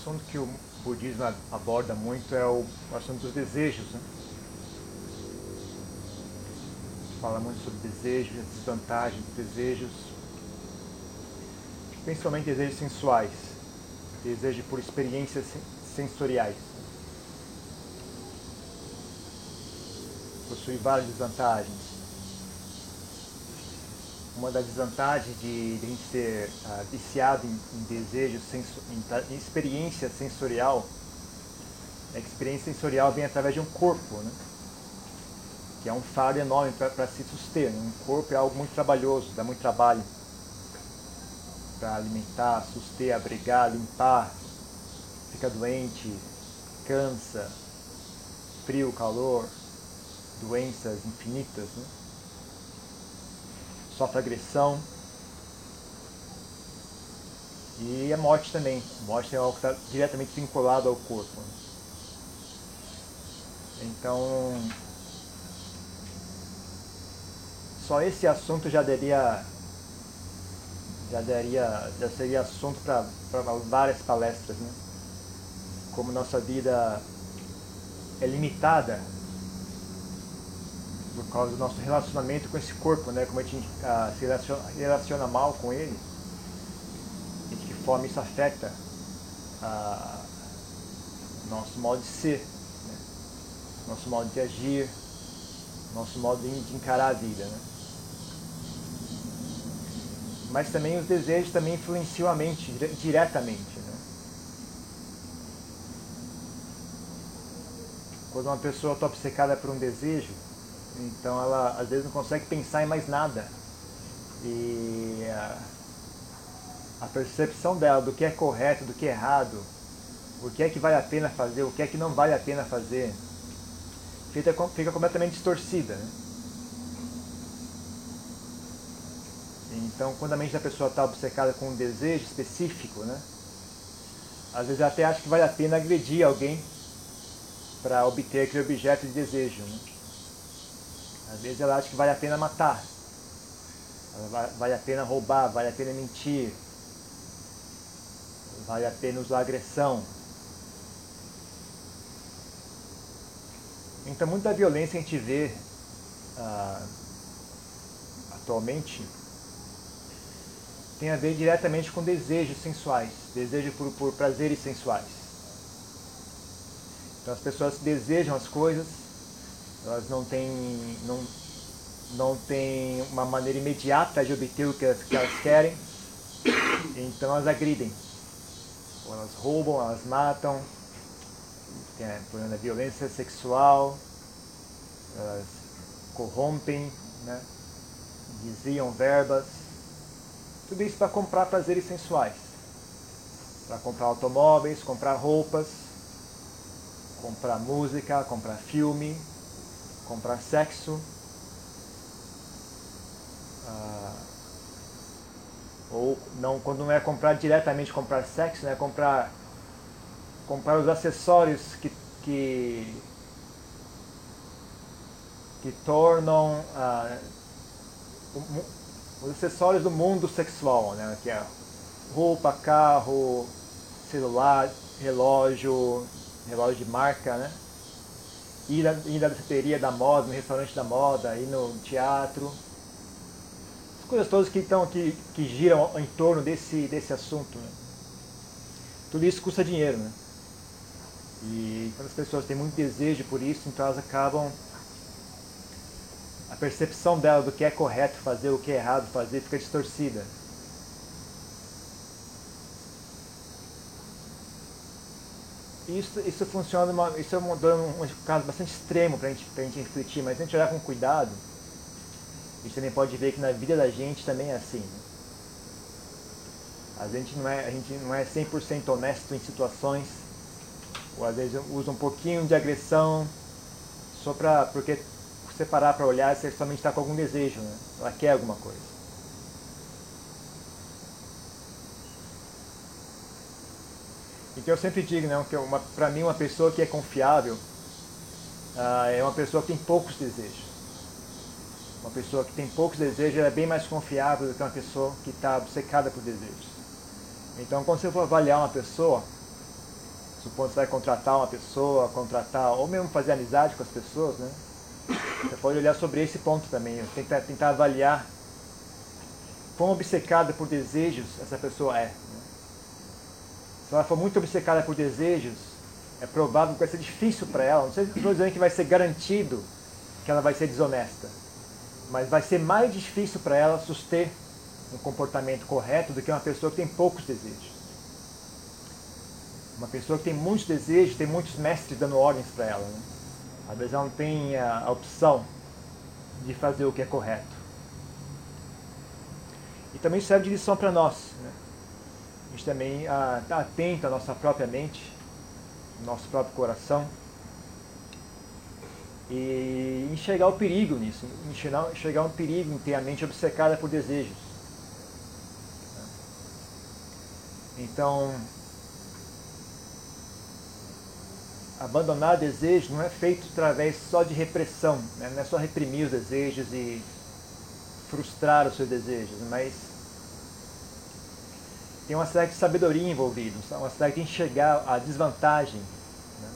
Assunto que o budismo aborda muito é o assunto dos desejos. Né? Fala muito sobre desejos, as desvantagens dos desejos, principalmente desejos sensuais, desejo por experiências sensoriais. Possui várias desvantagens uma das desvantagens de, de a gente ser uh, viciado em, em desejo, senso, em, em, experiência sensorial, é que a experiência sensorial vem através de um corpo, né? que é um fardo enorme para se suster. Né? Um corpo é algo muito trabalhoso, dá muito trabalho para alimentar, suster, abrigar, limpar, fica doente, cansa, frio, calor, doenças infinitas. Né? Sofre agressão. E a morte também. Morte é algo que está diretamente vinculado ao corpo. Então, só esse assunto já daria já daria já seria assunto para várias palestras, né? Como nossa vida é limitada por causa do nosso relacionamento com esse corpo, né? Como a gente ah, se relaciona, relaciona, mal com ele, e de que forma isso afeta ah, nosso modo de ser, né? nosso modo de agir, nosso modo de encarar a vida, né? Mas também os desejos também influenciam a mente diretamente, né? Quando uma pessoa está obcecada por um desejo, então ela às vezes não consegue pensar em mais nada. E a, a percepção dela do que é correto, do que é errado, o que é que vale a pena fazer, o que é que não vale a pena fazer, fica, fica completamente distorcida. Né? Então, quando a mente da pessoa está obcecada com um desejo específico, né? às vezes até acha que vale a pena agredir alguém para obter aquele objeto de desejo. Né? Às vezes ela acha que vale a pena matar, vale a pena roubar, vale a pena mentir, vale a pena usar agressão. Então, muita violência a gente vê ah, atualmente tem a ver diretamente com desejos sensuais, desejo por, por prazeres sensuais. Então, as pessoas desejam as coisas elas não têm, não, não têm uma maneira imediata de obter o que elas, que elas querem, então elas agridem. Ou elas roubam, elas matam, tem a, por exemplo, a violência sexual, elas corrompem, né? desviam verbas, tudo isso para comprar prazeres sensuais, para comprar automóveis, comprar roupas, comprar música, comprar filme, comprar sexo, ah, ou não, quando não é comprar diretamente comprar sexo, né, comprar, comprar os acessórios que, que, que tornam ah, os acessórios do mundo sexual, né, que é roupa, carro, celular, relógio, relógio de marca, né? Ir, na, ir na da moda, no restaurante da moda, ir no teatro. As coisas todas que, estão, que, que giram em torno desse, desse assunto. Né? Tudo isso custa dinheiro. Né? E quando as pessoas têm muito desejo por isso, então elas acabam. A percepção dela do que é correto fazer, o que é errado fazer, fica distorcida. Isso, isso funciona, uma, isso é um, um caso bastante extremo para gente, a gente refletir, mas se a gente olhar com cuidado, a gente também pode ver que na vida da gente também é assim. Né? A gente não é, a gente não é 100% honesto em situações, ou às vezes usa um pouquinho de agressão, só para, porque você parar para olhar, você somente está com algum desejo, né? ela quer alguma coisa. Então eu sempre digo, né, que para mim uma pessoa que é confiável uh, é uma pessoa que tem poucos desejos. Uma pessoa que tem poucos desejos é bem mais confiável do que uma pessoa que está obcecada por desejos. Então quando você for avaliar uma pessoa, Supondo que você vai contratar uma pessoa, contratar, ou mesmo fazer amizade com as pessoas, né? Você pode olhar sobre esse ponto também, tentar, tentar avaliar quão obcecada por desejos essa pessoa é. Se ela for muito obcecada por desejos, é provável que vai ser difícil para ela. Não sei se estou dizendo que vai ser garantido que ela vai ser desonesta, mas vai ser mais difícil para ela suster um comportamento correto do que uma pessoa que tem poucos desejos. Uma pessoa que tem muitos desejos, tem muitos mestres dando ordens para ela. Né? Às vezes ela não tem a opção de fazer o que é correto. E também serve de lição para nós. Né? A gente também está ah, atento à nossa própria mente, nosso próprio coração. E enxergar o perigo nisso, enxergar, enxergar um perigo em ter a mente obcecada por desejos. Então, abandonar desejo não é feito através só de repressão, né? não é só reprimir os desejos e frustrar os seus desejos, mas tem uma certa sabedoria envolvida, uma certa de enxergar a desvantagem, né?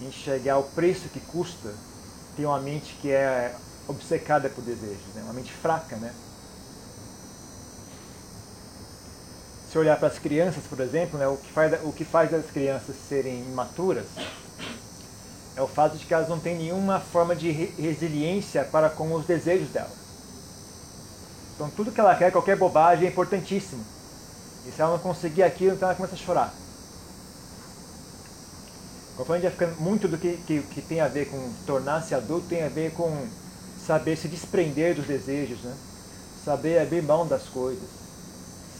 de enxergar o preço que custa ter uma mente que é obcecada por desejos, né? uma mente fraca, né? se olhar para as crianças, por exemplo, né, o, que faz, o que faz as crianças serem imaturas é o fato de que elas não têm nenhuma forma de resiliência para com os desejos dela. Então tudo que ela quer, qualquer bobagem é importantíssimo. E se ela não conseguir aquilo, então ela começa a chorar. Conforme a gente vai ficando muito do que, que, que tem a ver com tornar-se adulto, tem a ver com saber se desprender dos desejos, né? saber abrir mão das coisas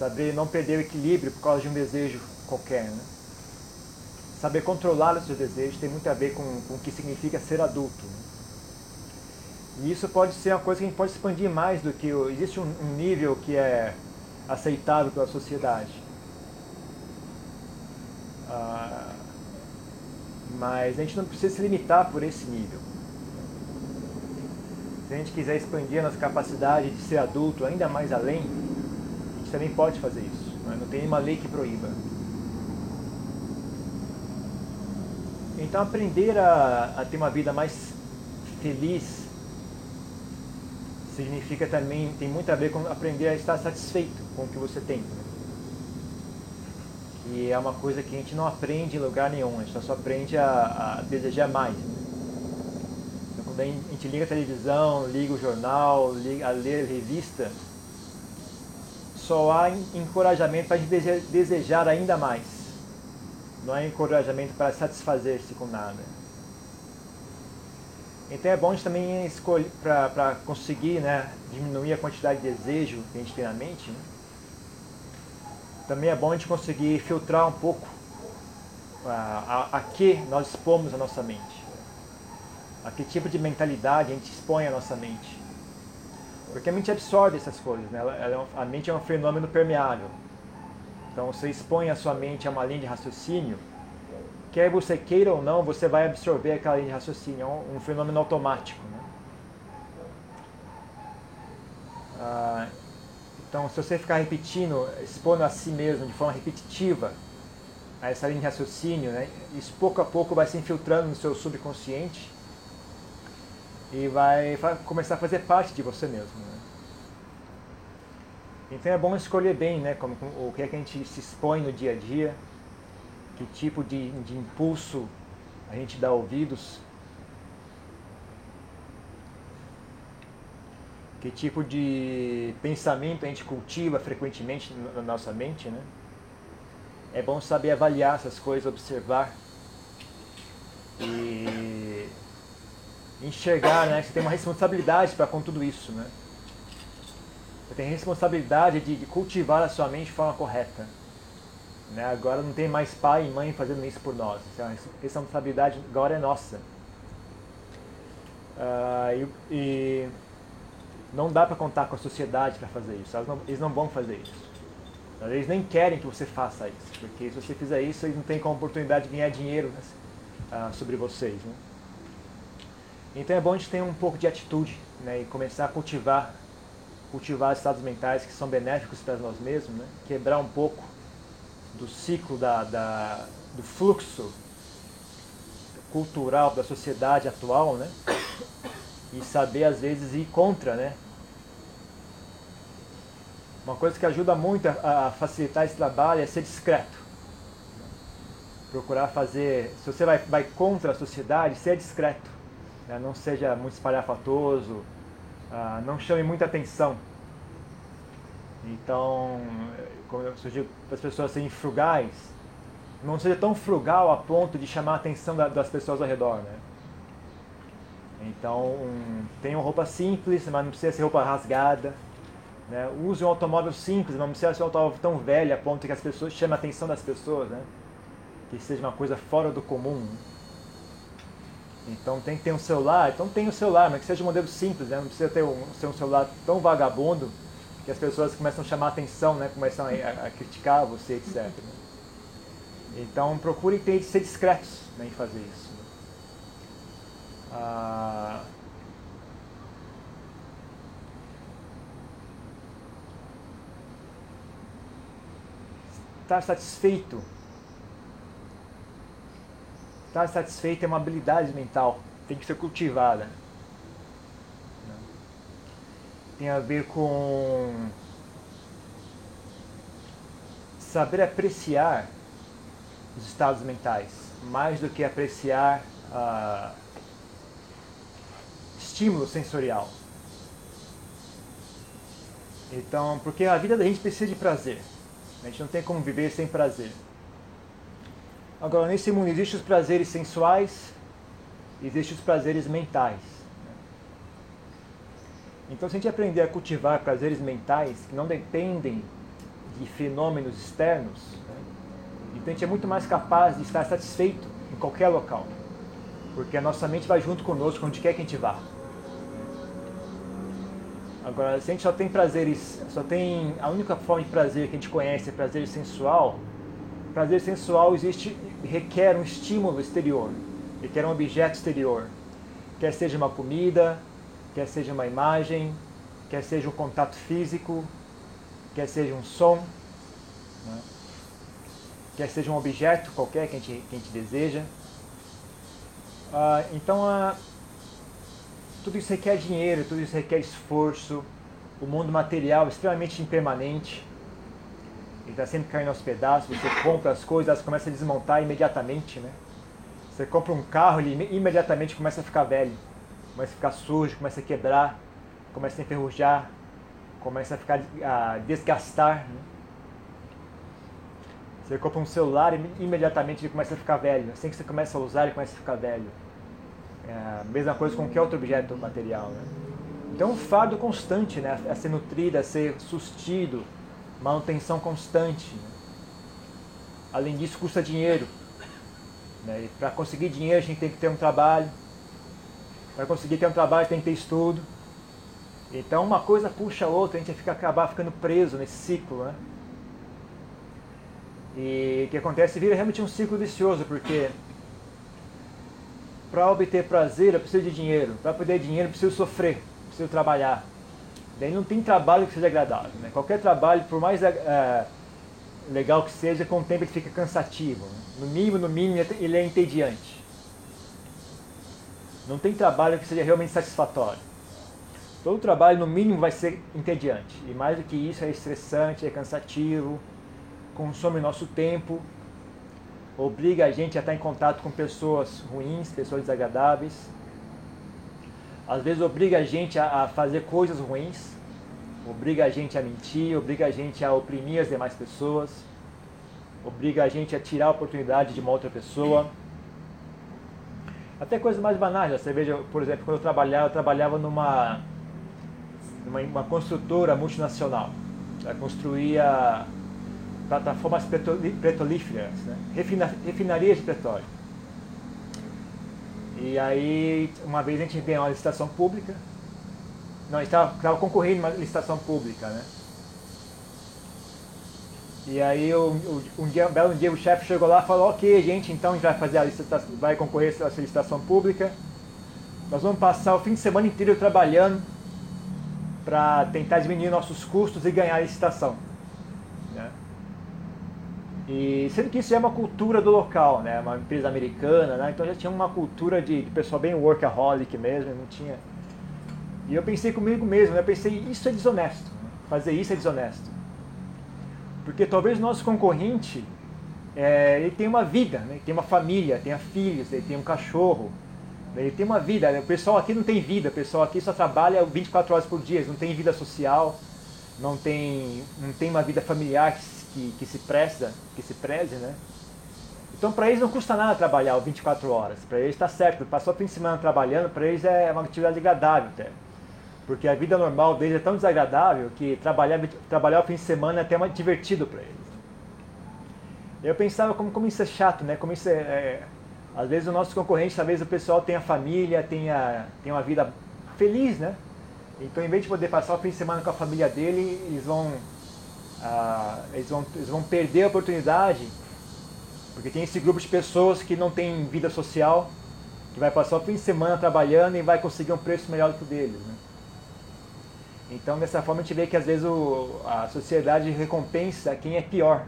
saber não perder o equilíbrio por causa de um desejo qualquer. Né? Saber controlar os seus desejos tem muito a ver com, com o que significa ser adulto. Né? E isso pode ser uma coisa que a gente pode expandir mais do que. Existe um, um nível que é aceitável pela sociedade. Ah, mas a gente não precisa se limitar por esse nível. Se a gente quiser expandir a nossa capacidade de ser adulto ainda mais além, você também pode fazer isso. Não, é? não tem nenhuma lei que proíba. Então aprender a, a ter uma vida mais feliz significa também, tem muito a ver com aprender a estar satisfeito com o que você tem. E é uma coisa que a gente não aprende em lugar nenhum, a gente só aprende a, a desejar mais. Então, quando a gente liga a televisão, liga o jornal, liga a ler revista, só há encorajamento para a gente desejar ainda mais. Não há encorajamento para satisfazer-se com nada. Então é bom a gente também escolher, para conseguir né, diminuir a quantidade de desejo que a gente tem na mente, né? também é bom a gente conseguir filtrar um pouco a, a, a que nós expomos a nossa mente. A que tipo de mentalidade a gente expõe a nossa mente. Porque a mente absorve essas coisas, né? Ela, ela, é a mente é um fenômeno permeável. Então você expõe a sua mente a uma linha de raciocínio, quer você queira ou não, você vai absorver aquela linha de raciocínio, é um, um fenômeno automático. Né? Ah, então se você ficar repetindo, expondo a si mesmo de forma repetitiva a essa linha de raciocínio, né? isso pouco a pouco vai se infiltrando no seu subconsciente e vai começar a fazer parte de você mesmo. Né? Então é bom escolher bem né, como, o que é que a gente se expõe no dia a dia, que tipo de, de impulso a gente dá ouvidos, que tipo de pensamento a gente cultiva frequentemente na nossa mente. Né? É bom saber avaliar essas coisas, observar e enxergar, né? Você tem uma responsabilidade para com tudo isso, né? Você tem responsabilidade de, de, cultivar a sua mente de forma correta. Né? Agora não tem mais pai e mãe fazendo isso por nós. Essa responsabilidade agora é nossa. Uh, e, e, não dá para contar com a sociedade para fazer isso. Não, eles não vão fazer isso. Eles nem querem que você faça isso, porque se você fizer isso, eles não têm como oportunidade de ganhar dinheiro né, uh, sobre vocês. Né? Então é bom a gente ter um pouco de atitude né, e começar a cultivar, cultivar estados mentais que são benéficos para nós mesmos, né, quebrar um pouco do ciclo da, da, do fluxo cultural da sociedade atual, né? E saber às vezes ir contra, né? Uma coisa que ajuda muito a, a facilitar esse trabalho é ser discreto. Procurar fazer, se você vai, vai contra a sociedade, ser discreto. Né? Não seja muito espalhafatoso, ah, não chame muita atenção. Então, como eu sugiro para as pessoas serem frugais, não seja tão frugal a ponto de chamar a atenção das pessoas ao redor, né? Então, tenham roupa simples, mas não precisa ser roupa rasgada. Né? Use um automóvel simples, mas não precisa ser um automóvel tão velho a ponto que as pessoas chamem a atenção das pessoas, né? Que seja uma coisa fora do comum. Então tem que ter um celular, então tem um celular, mas que seja um modelo simples, né? Não precisa ter um, ser um celular tão vagabundo as pessoas começam a chamar atenção, né? Começam a, a, a criticar você, etc. Né? Então procure ter, ser discretos né, em fazer isso. Ah, estar satisfeito. Estar satisfeito é uma habilidade mental, tem que ser cultivada. Tem a ver com saber apreciar os estados mentais, mais do que apreciar uh, estímulo sensorial. Então, porque a vida da gente precisa de prazer. A gente não tem como viver sem prazer. Agora, nesse mundo existem os prazeres sensuais, existem os prazeres mentais. Então, se a gente aprender a cultivar prazeres mentais que não dependem de fenômenos externos, então a gente é muito mais capaz de estar satisfeito em qualquer local. Porque a nossa mente vai junto conosco onde quer que a gente vá. Agora, se a gente só tem prazeres, só tem a única forma de prazer que a gente conhece é prazer sensual, prazer sensual existe requer um estímulo exterior, requer um objeto exterior, quer seja uma comida, quer seja uma imagem, quer seja um contato físico, quer seja um som. Né? quer seja um objeto qualquer que a gente, que a gente deseja. Ah, então, ah, tudo isso requer dinheiro, tudo isso requer esforço. O mundo material é extremamente impermanente. Ele está sempre caindo aos pedaços. Você compra as coisas, elas começam a desmontar imediatamente. Né? Você compra um carro, ele imediatamente começa a ficar velho, começa a ficar sujo, começa a quebrar, começa a enferrujar, começa a ficar a desgastar. Né? Você compra um celular e imediatamente ele começa a ficar velho. Assim que você começa a usar, ele começa a ficar velho. É a mesma coisa com qualquer outro objeto material. Né? Então, um fardo constante, né? a ser nutrido, a ser sustido, manutenção constante. Né? Além disso, custa dinheiro. Né? Para conseguir dinheiro, a gente tem que ter um trabalho. Para conseguir ter um trabalho, tem que ter estudo. Então, uma coisa puxa a outra, a gente fica acabar ficando preso nesse ciclo. Né? E o que acontece vira realmente um ciclo vicioso, porque para obter prazer eu preciso de dinheiro, para poder dinheiro eu preciso sofrer, preciso trabalhar. Daí não tem trabalho que seja agradável. Né? Qualquer trabalho, por mais é, legal que seja, com o tempo ele fica cansativo. Né? No mínimo, no mínimo, ele é entediante. Não tem trabalho que seja realmente satisfatório. Todo trabalho, no mínimo, vai ser entediante. E mais do que isso, é estressante, é cansativo, consome nosso tempo, obriga a gente a estar em contato com pessoas ruins, pessoas desagradáveis. Às vezes obriga a gente a, fazer coisas ruins, obriga a gente a mentir, obriga a gente a oprimir as demais pessoas, obriga a gente a tirar a oportunidade de uma outra pessoa. Até coisas mais banais, você veja, por exemplo, quando eu trabalhava, eu trabalhava numa, numa uma construtora multinacional. Ela construía plataformas petrolíferas, né? Refina, refinarias de petróleo. E aí, uma vez a gente ganhou uma licitação pública, não, estava concorrendo uma licitação pública, né? E aí um, um, dia, um belo dia o chefe chegou lá e falou, ok gente, então a gente vai fazer a licitação, vai concorrer essa licitação pública. Nós vamos passar o fim de semana inteiro trabalhando para tentar diminuir nossos custos e ganhar a licitação. E sendo que isso é uma cultura do local, né? Uma empresa americana, né? Então já tinha uma cultura de, de pessoal bem workaholic mesmo, não tinha. E eu pensei comigo mesmo, né? Eu pensei, isso é desonesto. Né? Fazer isso é desonesto. Porque talvez o nosso concorrente é, ele tem uma vida, né? ele tem uma família, tem filhos, ele tem um cachorro, né? ele tem uma vida. Né? O pessoal aqui não tem vida, o pessoal aqui só trabalha 24 horas por dia, não tem vida social, não tem, não tem uma vida familiar que, que, se preza, que se preze, né? Então para eles não custa nada trabalhar 24 horas, para eles está certo, passou o fim de semana trabalhando, para eles é uma atividade agradável até. Porque a vida normal deles é tão desagradável que trabalhar, trabalhar o fim de semana é até mais divertido para eles. Eu pensava como, como isso é chato, né? Como isso é, é, às vezes o nosso concorrente, talvez o pessoal tenha família, tenha, tenha uma vida feliz, né? Então, em vez de poder passar o fim de semana com a família dele, eles vão, ah, eles vão, eles vão perder a oportunidade, porque tem esse grupo de pessoas que não tem vida social, que vai passar o fim de semana trabalhando e vai conseguir um preço melhor do que o deles, né? Então, dessa forma, a gente vê que às vezes o, a sociedade recompensa quem é pior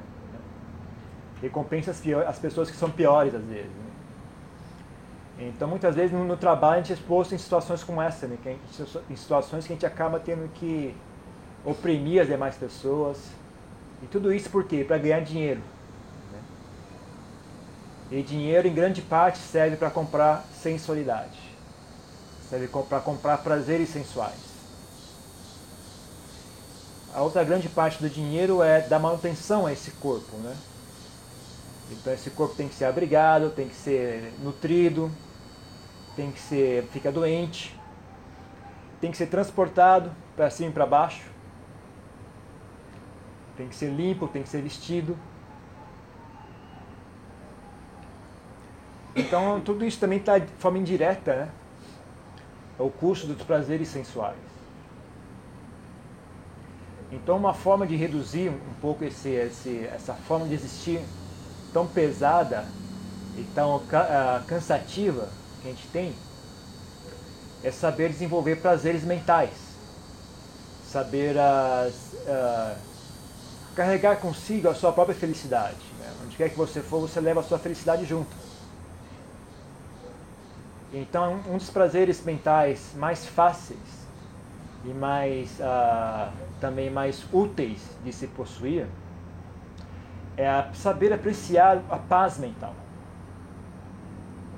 recompensa as, pior, as pessoas que são piores às vezes. Né? Então muitas vezes no, no, trabalho a gente é exposto em situações como essa, né? gente, em situações que a gente acaba tendo que oprimir as demais pessoas. E tudo isso por quê? Para ganhar dinheiro. Né? E dinheiro em grande parte serve para comprar sensualidade. Serve para comprar prazeres sensuais. A outra grande parte do dinheiro é dar manutenção a esse corpo, né? Então esse corpo tem que ser abrigado, tem que ser nutrido, tem que ser, fica doente, tem que ser transportado para cima e para baixo, tem que ser limpo, tem que ser vestido. Então tudo isso também está de forma indireta, né? É o custo dos prazeres sensuais. Então uma forma de reduzir um pouco esse, esse, essa forma de existir tão pesada e tão uh, cansativa que a gente tem é saber desenvolver prazeres mentais, saber uh, carregar consigo a sua própria felicidade. Né? Onde quer que você for, você leva a sua felicidade junto. Então, um dos prazeres mentais mais fáceis e mais uh, também mais úteis de se possuir é saber apreciar a paz mental.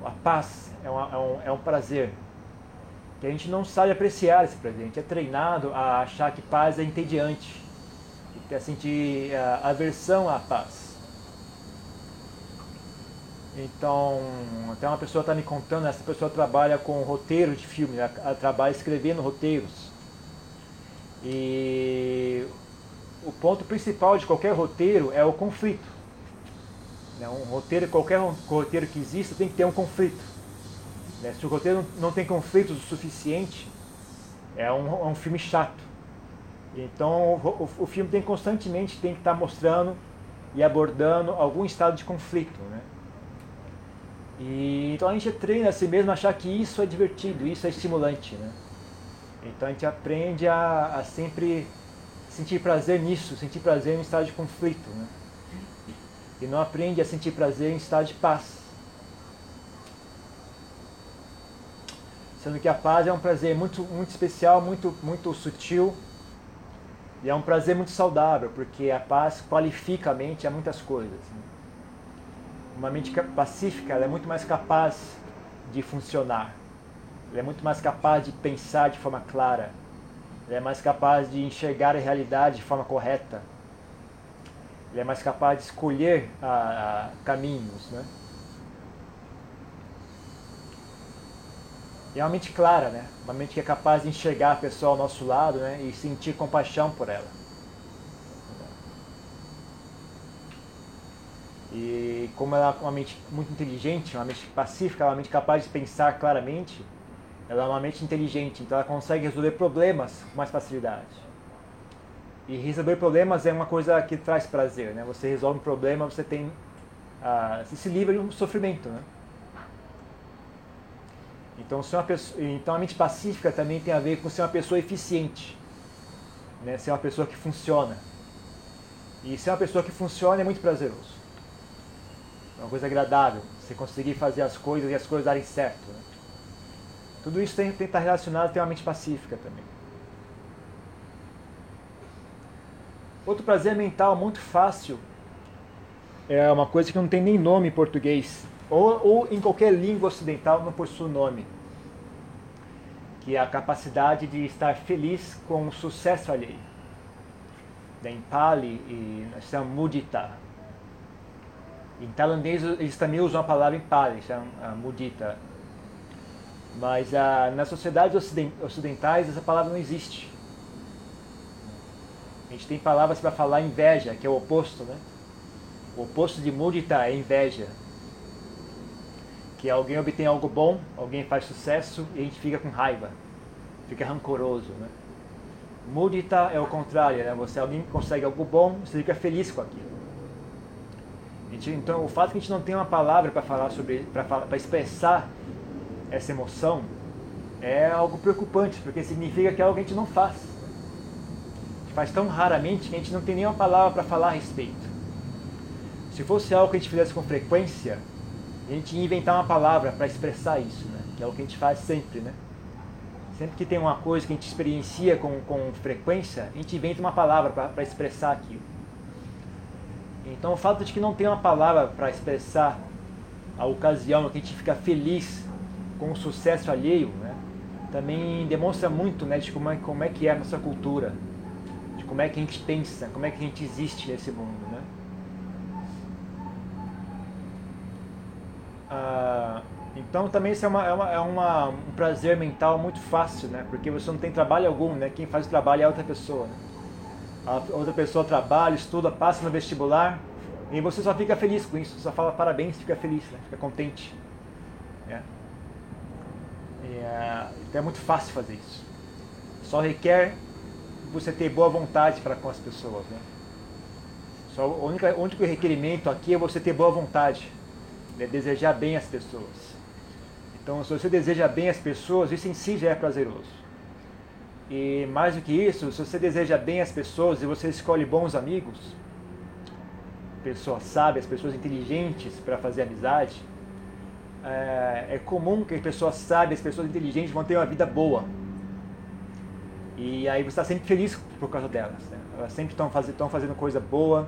A paz é, uma, é, um, é um prazer que a gente não sabe apreciar esse prazer. A gente é treinado a achar que paz é entediante, a sentir a aversão à paz. Então, até uma pessoa está me contando, essa pessoa trabalha com roteiro de filme, ela trabalha escrevendo roteiros. E o ponto principal de qualquer roteiro é o conflito. Né, um roteiro, qualquer roteiro que exista tem que ter um conflito. Né, se o roteiro não tem conflitos o suficiente, é um, é um filme chato. Então o, o, filme tem constantemente tem que estar mostrando e abordando algum estado de conflito. Né? E, então a gente treina a si mesmo a achar que isso é divertido, isso é estimulante. Né? Então a gente aprende a, a sempre sentir prazer nisso, sentir prazer em estado de conflito. Né? E não aprende a sentir prazer em estado de paz. Sendo que a paz é um prazer muito, muito especial, muito, muito sutil. E é um prazer muito saudável, porque a paz qualifica a mente a muitas coisas. Né? Uma mente pacífica é muito mais capaz de funcionar. Ela é muito mais capaz de pensar de forma clara ele é mais capaz de enxergar a realidade de forma correta. Ele é mais capaz de escolher a, a caminhos, né? E é uma mente clara, né? Uma mente que é capaz de enxergar a pessoa ao nosso lado, né? E sentir compaixão por ela. E como ela é uma mente muito inteligente, uma mente pacífica, uma mente capaz de pensar claramente, ela é uma mente inteligente, então ela consegue resolver problemas com mais facilidade. E resolver problemas é uma coisa que traz prazer, né? Você resolve um problema, você tem ah, você se livra de um sofrimento, né? Então, ser uma pessoa, então a mente pacífica também tem a ver com ser uma pessoa eficiente, né? Ser uma pessoa que funciona. E ser uma pessoa que funciona é muito prazeroso. uma coisa agradável, você conseguir fazer as coisas e as coisas darem certo. Né? Tudo isso tem, tem que estar relacionado a ter uma mente pacífica também. Outro prazer mental muito fácil é uma coisa que não tem nem nome em português, ou, ou em qualquer língua ocidental não possui nome, que é a capacidade de estar feliz com o sucesso alheio. Em Pali e nós mudita. Em tailandês eles também usam a palavra em Pali, chamam mudita. Mas ah, nas sociedades ocidentais essa palavra não existe. A gente tem palavras para falar inveja, que é o oposto, né? O oposto de mudita é inveja. Que alguém obtém algo bom, alguém faz sucesso e a gente fica com raiva, fica rancoroso, né? Mudita é o contrário, né? Você alguém consegue algo bom, você fica feliz com aquilo. Gente, então, o fato que a gente não tem uma palavra para falar sobre, para expressar essa emoção, é algo preocupante, porque significa que é algo que a gente não faz. A gente faz tão raramente que a gente não tem nenhuma palavra para falar a respeito. Se fosse algo que a gente fizesse com frequência, a gente ia inventar uma palavra para expressar isso, né? que é o que a gente faz sempre. Né? Sempre que tem uma coisa que a gente experiencia com, com frequência, a gente inventa uma palavra para expressar aquilo. Então o fato de que não tem uma palavra para expressar a ocasião que a gente fica feliz com o sucesso alheio, né? também demonstra muito né, de como é, como é que é a nossa cultura, de como é que a gente pensa, como é que a gente existe nesse mundo. Né? Ah, então também isso é, uma, é, uma, é uma, um prazer mental muito fácil, né? porque você não tem trabalho algum, né? quem faz o trabalho é outra pessoa. Né? A outra pessoa trabalha, estuda, passa no vestibular, e você só fica feliz com isso, só fala parabéns, fica feliz, né? fica contente. É. É, então é muito fácil fazer isso. Só requer você ter boa vontade para com as pessoas. Né? Só o único, o único requerimento aqui é você ter boa vontade, né? desejar bem as pessoas. Então, se você deseja bem as pessoas, isso em si já é prazeroso. E mais do que isso, se você deseja bem as pessoas e você escolhe bons amigos, pessoas sábias, pessoas inteligentes para fazer amizade, é, é comum que as pessoas sábias, as pessoas inteligentes vão ter uma vida boa. E aí você está sempre feliz por causa delas. Né? Elas sempre estão fazendo, fazendo coisa boa,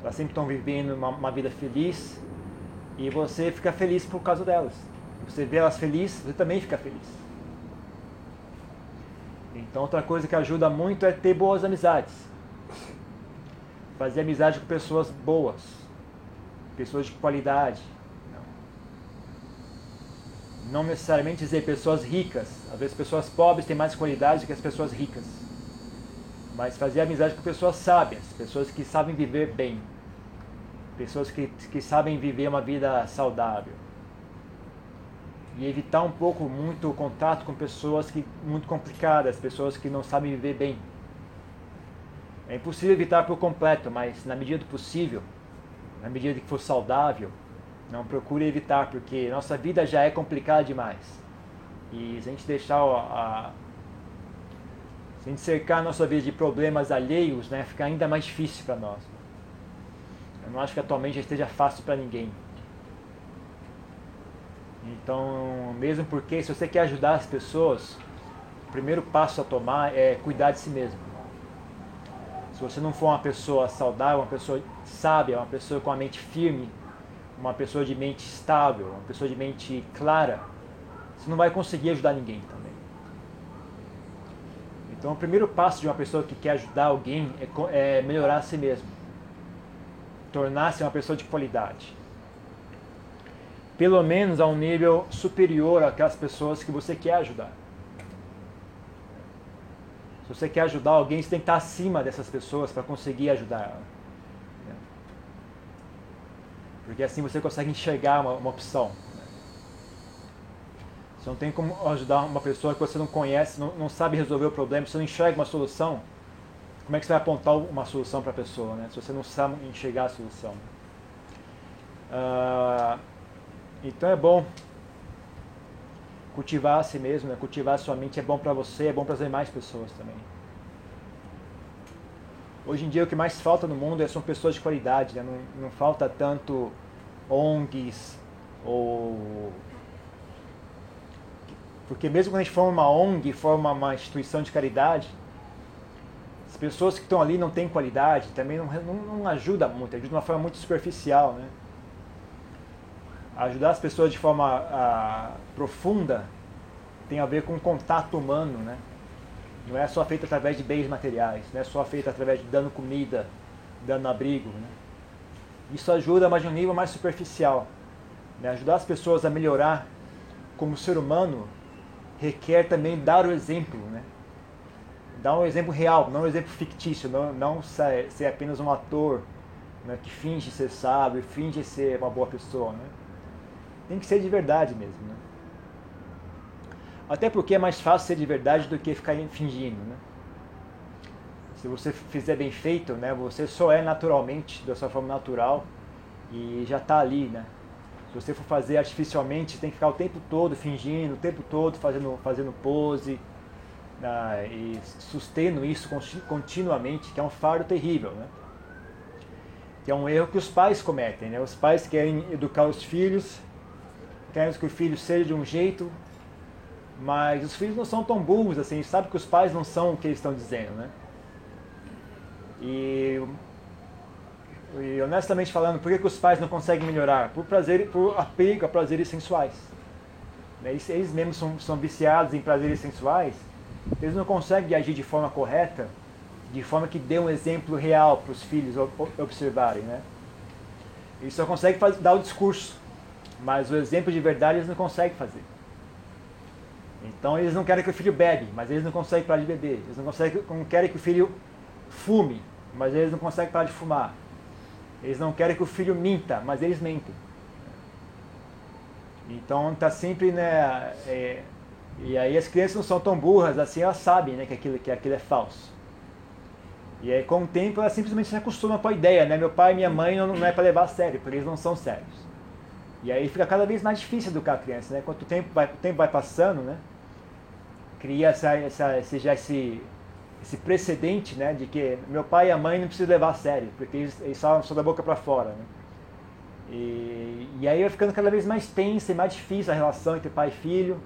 elas sempre estão vivendo uma, uma, vida feliz e você fica feliz por causa delas. Você vê elas felizes, você também fica feliz. Então outra coisa que ajuda muito é ter boas amizades. Fazer amizade com pessoas boas, pessoas de qualidade, não necessariamente dizer pessoas ricas. Às vezes pessoas pobres têm mais qualidade do que as pessoas ricas. Mas fazer amizade com pessoas sábias, pessoas que sabem viver bem. Pessoas que, que sabem viver uma vida saudável. E evitar um pouco muito o contato com pessoas que, muito complicadas, pessoas que não sabem viver bem. É impossível evitar por completo, mas na medida do possível, na medida que for saudável, não procure evitar, porque nossa vida já é complicada demais. E se a gente deixar a, se a gente cercar a nossa vida de problemas alheios, né, fica ainda mais difícil para nós. Eu não acho que atualmente já esteja fácil para ninguém. Então, mesmo porque se você quer ajudar as pessoas, o primeiro passo a tomar é cuidar de si mesmo. Se você não for uma pessoa saudável, uma pessoa sábia, uma pessoa com a mente firme, uma pessoa de mente estável, uma pessoa de mente clara, você não vai conseguir ajudar ninguém também. Então, o primeiro passo de uma pessoa que quer ajudar alguém é, é melhorar a si mesmo, tornar-se uma pessoa de qualidade. Pelo menos a um nível superior àquelas pessoas que você quer ajudar. Se você quer ajudar alguém, você tem que estar acima dessas pessoas para conseguir ajudar. Porque assim você consegue enxergar uma, uma opção. Né? Você não tem como ajudar uma pessoa que você não conhece, não, não sabe resolver o problema, você não enxerga uma solução. Como é que você vai apontar uma solução para a pessoa, né? se você não sabe enxergar a solução? Uh, então é bom cultivar a si mesmo, né? cultivar a sua mente é bom para você, é bom para as demais pessoas também. Hoje em dia o que mais falta no mundo é, são pessoas de qualidade, né? não, não falta tanto ONGs ou porque mesmo quando a gente forma uma ONG, forma uma instituição de caridade, as pessoas que estão ali não têm qualidade, também não, não, não ajuda muito, ajuda de uma forma muito superficial. Né? Ajudar as pessoas de forma a, profunda tem a ver com contato humano, né? Não é só feito através de bens materiais, não é só feito através de dando comida, dando abrigo. Né? Isso ajuda, mas de um nível mais superficial. Né? Ajudar as pessoas a melhorar como ser humano requer também dar o exemplo, né? Dar um exemplo real, não um exemplo fictício, não, não ser, ser apenas um ator né, que finge ser sábio, finge ser uma boa pessoa, né? Tem que ser de verdade mesmo, né? Até porque é mais fácil ser de verdade do que ficar fingindo, né? Se você fizer bem feito, né, você só é naturalmente, da sua forma natural, e já está ali, né? Se você for fazer artificialmente, tem que ficar o tempo todo fingindo, o tempo todo fazendo, fazendo pose né, e sustendo isso continuamente, que é um fardo terrível, né? Que é um erro que os pais cometem, né? Os pais querem educar os filhos, querem que o filho seja de um jeito, mas os filhos não são tão burros assim, sabe que os pais não são o que eles estão dizendo, né? E e honestamente falando, por que, que os pais não conseguem melhorar? Por prazer, por apego a prazeres sensuais. Né, eles, eles mesmos são, são viciados em prazeres sensuais, eles não conseguem agir de forma correta, de forma que dê um exemplo real para os filhos observarem. Né? Eles só conseguem fazer, dar o discurso, mas o exemplo de verdade eles não conseguem fazer. Então eles não querem que o filho bebe, mas eles não conseguem parar de beber. Eles não, conseguem, não querem que o filho fume, mas eles não conseguem parar de fumar. Eles não querem que o filho minta, mas eles mentem. Então está sempre, né? É, e aí as crianças não são tão burras assim, elas sabem né, que, aquilo, que aquilo é falso. E aí com o tempo elas simplesmente se acostumam com a ideia, né? Meu pai e minha mãe não, não é para levar a sério, porque eles não são sérios. E aí fica cada vez mais difícil educar a criança, né? Quanto tempo vai, o tempo vai passando, né? Cria essa, essa, esse, já esse, esse precedente né, de que meu pai e a mãe não precisam levar a sério, porque eles, eles falam só da boca para fora. Né? E, e aí vai ficando cada vez mais tensa e mais difícil a relação entre pai e filho.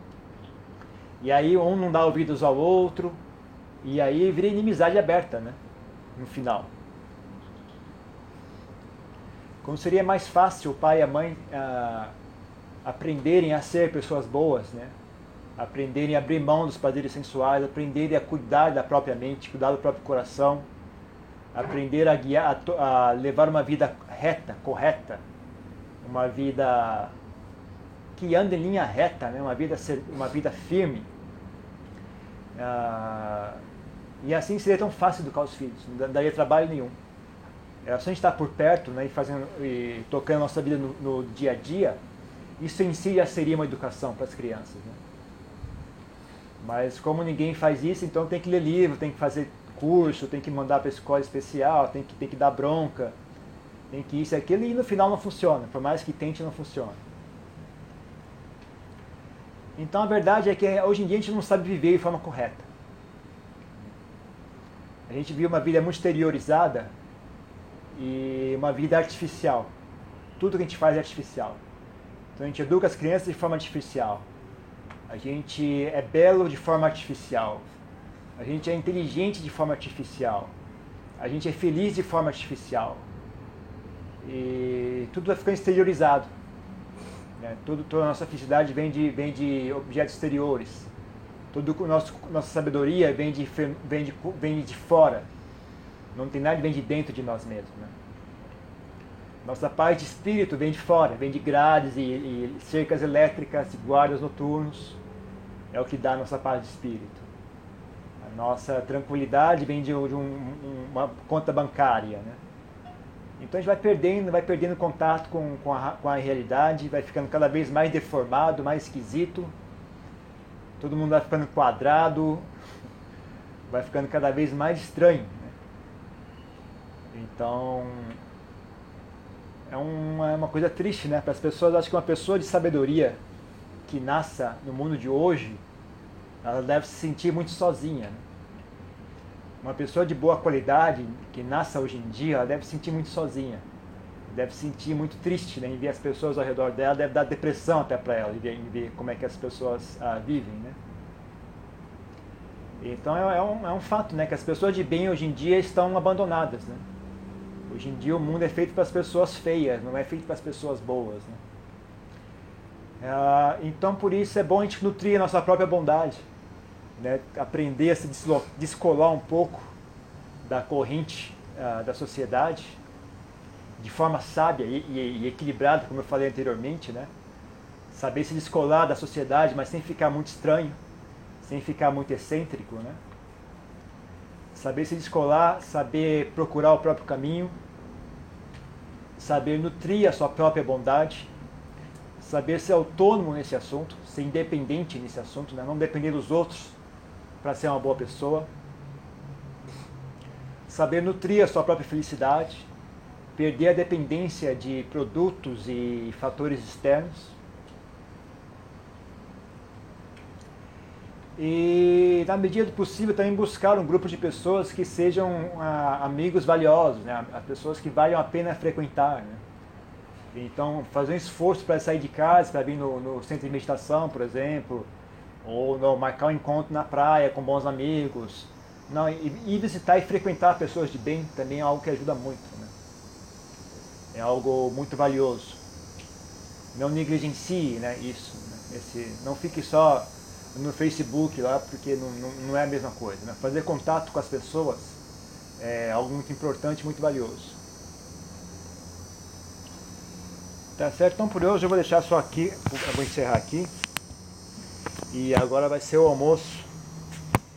E aí um não dá ouvidos ao outro, e aí vira inimizade aberta né, no final. Como seria mais fácil o pai e a mãe ah, aprenderem a ser pessoas boas, né? Aprenderem a abrir mão dos prazeres sensuais, aprenderem a cuidar da própria mente, cuidar do próprio coração, aprender a guiar, a, a levar uma vida reta, correta, uma vida que anda em linha reta, né? uma, vida, uma vida firme. Ah, e assim seria tão fácil educar os filhos, não daria trabalho nenhum. É só a gente estar por perto né, e, fazendo, e tocando a nossa vida no, no dia a dia, isso em si já seria uma educação para as crianças. Né? Mas como ninguém faz isso, então tem que ler livro, tem que fazer curso, tem que mandar para escola especial, tem que, tem que dar bronca, tem que isso e aquilo, e no final não funciona, por mais que tente, não funciona. Então a verdade é que hoje em dia a gente não sabe viver de forma correta. A gente vive uma vida muito exteriorizada e uma vida artificial. Tudo que a gente faz é artificial. Então a gente educa as crianças de forma artificial. A gente é belo de forma artificial. A gente é inteligente de forma artificial. A gente é feliz de forma artificial. E tudo vai ficando exteriorizado. Né? Tudo, toda a nossa felicidade vem de, vem de objetos exteriores. Toda a nossa sabedoria vem de, vem, de, vem de fora. Não tem nada que vem de dentro de nós mesmos. Né? Nossa paz de espírito vem de fora, vem de grades e, e cercas elétricas, guardas noturnos. É o que dá a nossa paz de espírito. A nossa tranquilidade vem de, de um, uma conta bancária. Né? Então a gente vai perdendo, vai perdendo contato com, com, a, com a realidade, vai ficando cada vez mais deformado, mais esquisito. Todo mundo vai ficando quadrado, vai ficando cada vez mais estranho. Né? Então, é uma, é uma coisa triste, né? Para as pessoas, acho que uma pessoa de sabedoria que nasça no mundo de hoje, ela deve se sentir muito sozinha. Né? Uma pessoa de boa qualidade que nasça hoje em dia, ela deve se sentir muito sozinha. deve se sentir muito triste né, em ver as pessoas ao redor dela, deve dar depressão até para ela, em ver, em ver, como é que as pessoas ah, vivem. Né? Então é, é, um, é um fato né, que as pessoas de bem hoje em dia estão abandonadas. Né? Hoje em dia o mundo é feito para as pessoas feias, não é feito para as pessoas boas. Né? Ah, então por isso é bom a gente nutrir a nossa própria bondade, né? aprender a se descolar um pouco da corrente ah, da sociedade de forma sábia e, e, e, equilibrada, como eu falei anteriormente, né? Saber se descolar da sociedade, mas sem ficar muito estranho, sem ficar muito excêntrico, né? Saber se descolar, saber procurar o próprio caminho, saber nutrir a sua própria bondade, saber ser autônomo nesse assunto, ser independente nesse assunto, né? não depender dos outros para ser uma boa pessoa, saber nutrir a sua própria felicidade, perder a dependência de produtos e fatores externos. E, na medida do possível, também buscar um grupo de pessoas que sejam ah, amigos valiosos, né? pessoas que valham a pena frequentar. Né? Então, fazer um esforço para sair de casa, para vir no, no, centro de meditação, por exemplo, ou no, marcar um encontro na praia com bons amigos. Não, ir visitar e frequentar pessoas de bem também é algo que ajuda muito. Né? É algo muito valioso. Não negligencie né, isso. Né? Esse, não fique só no Facebook lá, porque não, não, não é a mesma coisa. Né? Fazer contato com as pessoas é algo muito importante, muito valioso. Tá certo? Então por hoje eu vou deixar só aqui, eu vou encerrar aqui. E agora vai ser o almoço